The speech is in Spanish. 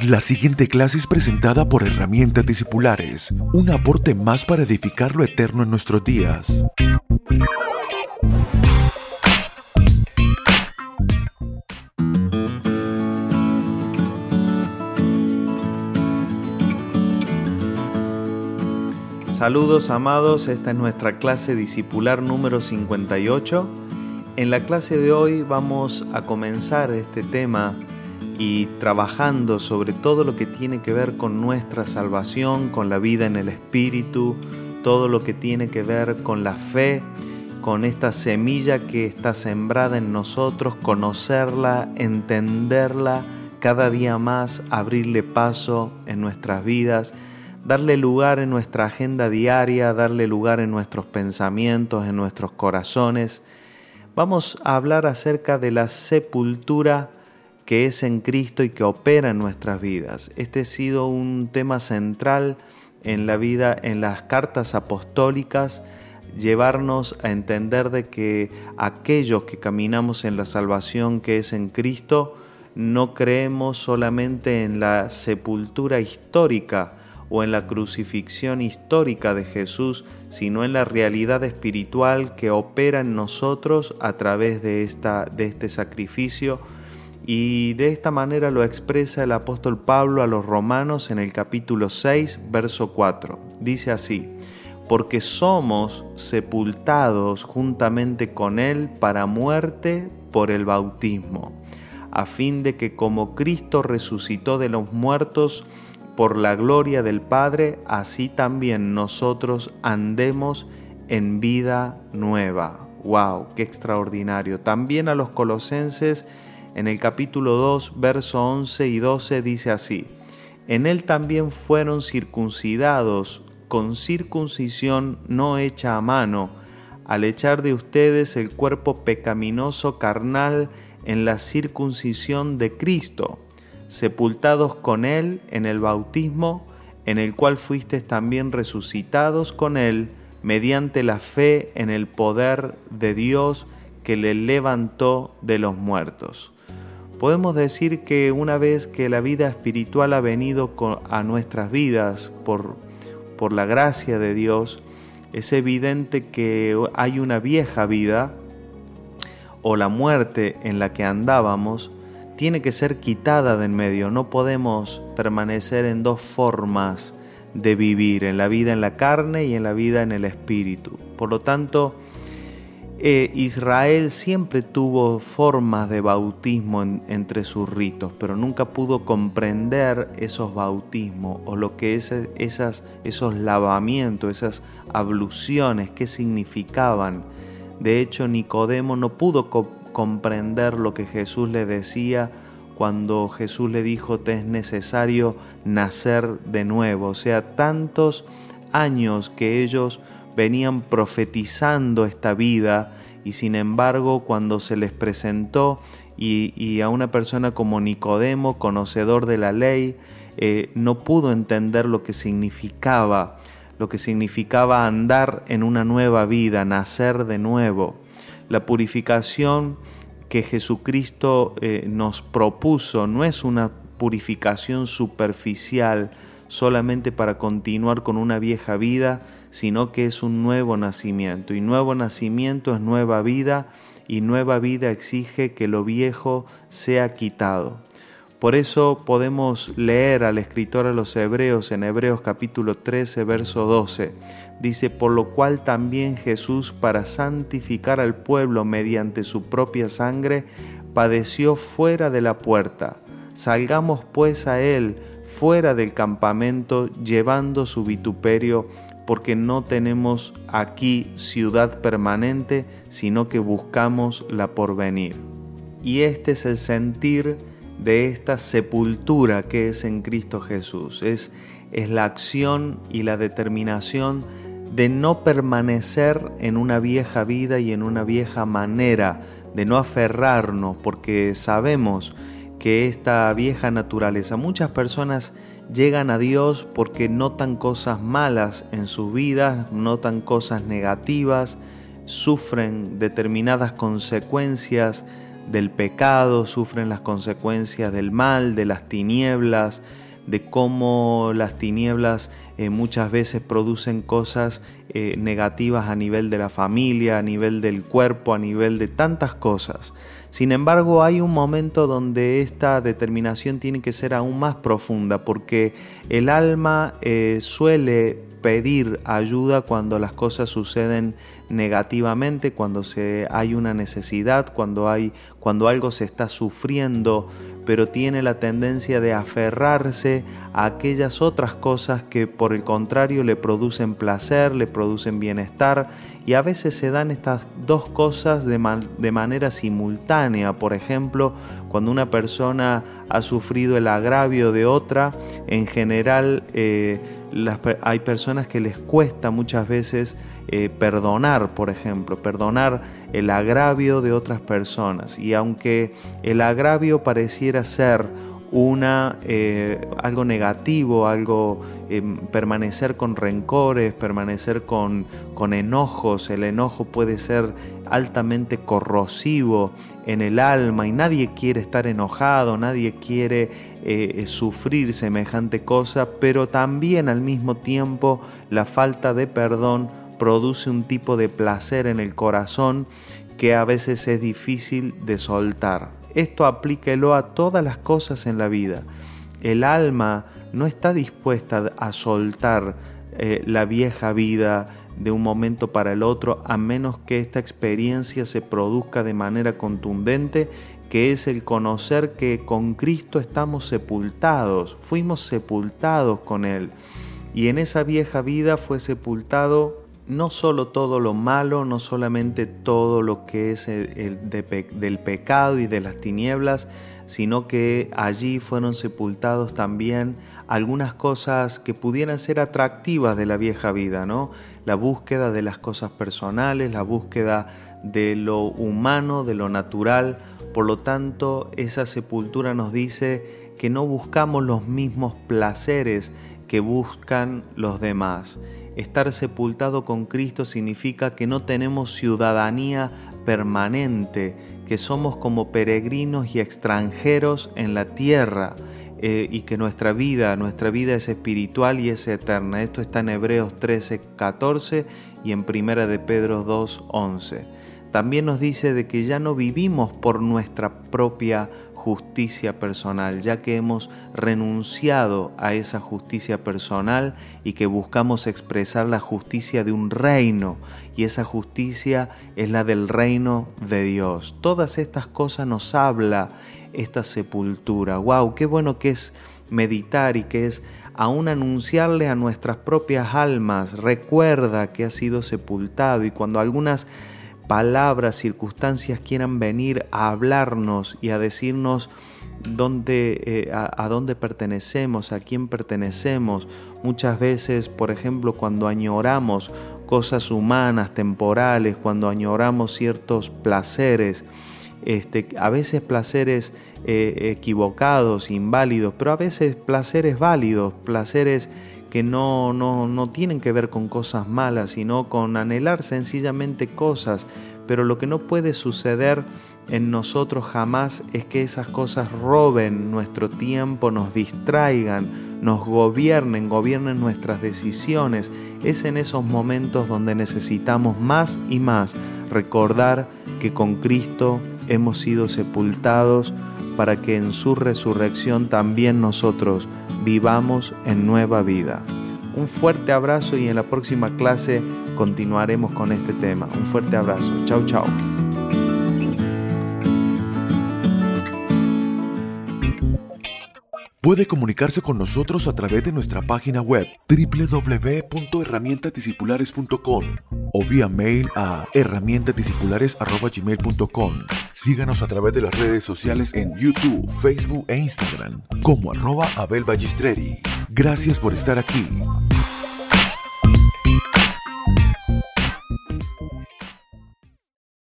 La siguiente clase es presentada por Herramientas Discipulares, un aporte más para edificar lo eterno en nuestros días. Saludos amados, esta es nuestra clase discipular número 58. En la clase de hoy vamos a comenzar este tema y trabajando sobre todo lo que tiene que ver con nuestra salvación, con la vida en el Espíritu, todo lo que tiene que ver con la fe, con esta semilla que está sembrada en nosotros, conocerla, entenderla, cada día más abrirle paso en nuestras vidas darle lugar en nuestra agenda diaria, darle lugar en nuestros pensamientos, en nuestros corazones. Vamos a hablar acerca de la sepultura que es en Cristo y que opera en nuestras vidas. Este ha sido un tema central en la vida, en las cartas apostólicas, llevarnos a entender de que aquellos que caminamos en la salvación que es en Cristo, no creemos solamente en la sepultura histórica, o en la crucifixión histórica de Jesús, sino en la realidad espiritual que opera en nosotros a través de, esta, de este sacrificio. Y de esta manera lo expresa el apóstol Pablo a los romanos en el capítulo 6, verso 4. Dice así, porque somos sepultados juntamente con Él para muerte por el bautismo, a fin de que como Cristo resucitó de los muertos, por la gloria del Padre, así también nosotros andemos en vida nueva. ¡Wow! ¡Qué extraordinario! También a los colosenses en el capítulo 2, verso 11 y 12 dice así, en él también fueron circuncidados con circuncisión no hecha a mano, al echar de ustedes el cuerpo pecaminoso carnal en la circuncisión de Cristo sepultados con Él en el bautismo, en el cual fuisteis también resucitados con Él mediante la fe en el poder de Dios que le levantó de los muertos. Podemos decir que una vez que la vida espiritual ha venido a nuestras vidas por, por la gracia de Dios, es evidente que hay una vieja vida o la muerte en la que andábamos, tiene que ser quitada de en medio. No podemos permanecer en dos formas de vivir, en la vida en la carne y en la vida en el espíritu. Por lo tanto, eh, Israel siempre tuvo formas de bautismo entre sus ritos, pero nunca pudo comprender esos bautismos o lo que es esas, esos lavamientos, esas abluciones, qué significaban. De hecho, Nicodemo no pudo comprender lo que Jesús le decía cuando Jesús le dijo te es necesario nacer de nuevo. O sea, tantos años que ellos venían profetizando esta vida y sin embargo cuando se les presentó y, a una persona como Nicodemo, conocedor de la ley, eh, no pudo entender lo que significaba, lo que significaba andar en una nueva vida, nacer de nuevo. La purificación que Jesucristo eh, nos propuso no es una purificación superficial solamente para continuar con una vieja vida, sino que es un nuevo nacimiento. Y nuevo nacimiento es nueva vida y nueva vida exige que lo viejo sea quitado. Por eso podemos leer al escritor a los Hebreos en Hebreos capítulo 13, verso 12. Dice, por lo cual también Jesús, para santificar al pueblo mediante su propia sangre, padeció fuera de la puerta. Salgamos pues a él fuera del campamento, llevando su vituperio, porque no tenemos aquí ciudad permanente, sino que buscamos la porvenir. Y este es el sentir de esta sepultura que es en Cristo Jesús. Es, es la acción y la determinación de no permanecer en una vieja vida y en una vieja manera, de no aferrarnos, porque sabemos que esta vieja naturaleza, muchas personas llegan a Dios porque notan cosas malas en sus vidas, notan cosas negativas, sufren determinadas consecuencias del pecado, sufren las consecuencias del mal, de las tinieblas, de cómo las tinieblas eh, muchas veces producen cosas eh, negativas a nivel de la familia, a nivel del cuerpo, a nivel de tantas cosas. Sin embargo, hay un momento donde esta determinación tiene que ser aún más profunda, porque el alma eh, suele pedir ayuda cuando las cosas suceden negativamente, cuando se, hay una necesidad, cuando, hay, cuando algo se está sufriendo, pero tiene la tendencia de aferrarse a aquellas otras cosas que por el contrario le producen placer, le producen bienestar y a veces se dan estas dos cosas de, de manera simultánea. Por ejemplo, cuando una persona ha sufrido el agravio de otra, en general eh, hay personas que les cuesta muchas veces eh, perdonar, por ejemplo, perdonar el agravio de otras personas. Y aunque el agravio pareciera ser una, eh, algo negativo, algo em, permanecer con rencores, permanecer con, con enojos. El enojo puede ser altamente corrosivo en el alma y nadie quiere estar enojado, nadie quiere eh, sufrir semejante cosa, pero también al mismo tiempo la falta de perdón produce un tipo de placer en el corazón que a veces es difícil de soltar. Esto aplíquelo a todas las cosas en la vida. El alma no está dispuesta a soltar eh, la vieja vida de un momento para el otro a menos que esta experiencia se produzca de manera contundente, que es el conocer que con Cristo estamos sepultados, fuimos sepultados con Él. Y en esa vieja vida fue sepultado no solo todo lo malo, no solamente todo lo que es el, del pecado y de las tinieblas, sino que allí fueron sepultados también algunas cosas que pudieran ser atractivas de la vieja vida, ¿no? La búsqueda de las cosas personales, la búsqueda de lo humano, de lo natural. Por lo tanto, esa sepultura nos dice que no buscamos los mismos placeres que buscan los demás. Estar sepultado con Cristo significa que no tenemos ciudadanía permanente, que somos como peregrinos y extranjeros en la tierra eh, y que nuestra vida, nuestra vida es espiritual y es eterna. Esto está en Hebreos 13, 14 y en Primera de Pedro 2, 11. También nos dice de que ya no vivimos por nuestra propia justicia personal, ya que hemos renunciado a esa justicia personal y que buscamos expresar la justicia de un reino, y esa justicia es la del reino de Dios. Todas estas cosas nos habla esta sepultura. ¡Wow! ¡Qué bueno que es meditar y que es aún anunciarle a nuestras propias almas, recuerda que ha sido sepultado y cuando algunas palabras, circunstancias quieran venir a hablarnos y a decirnos dónde, eh, a, dónde pertenecemos, a quién pertenecemos. Muchas veces, por ejemplo, cuando añoramos cosas humanas, temporales, cuando añoramos ciertos placeres, este, a veces placeres eh, equivocados, inválidos, pero a veces placeres válidos, placeres que no, no, no tienen que ver con cosas malas, sino con anhelar sencillamente cosas. Pero lo que no puede suceder en nosotros jamás es que esas cosas roben nuestro tiempo, nos distraigan, nos gobiernen, gobiernen nuestras decisiones. Es en esos momentos donde necesitamos más y más recordar que con Cristo hemos sido sepultados para que en su resurrección también nosotros vivamos en nueva vida. Un fuerte abrazo y en la próxima clase continuaremos con este tema. Un fuerte abrazo. Chao, chao. Puede comunicarse con nosotros a través de nuestra página web www.herramientadiscipulares.com o vía mail a herramientadiscipulares.gmail.com. Síganos a través de las redes sociales en YouTube, Facebook e Instagram como arroba Abel Gracias por estar aquí.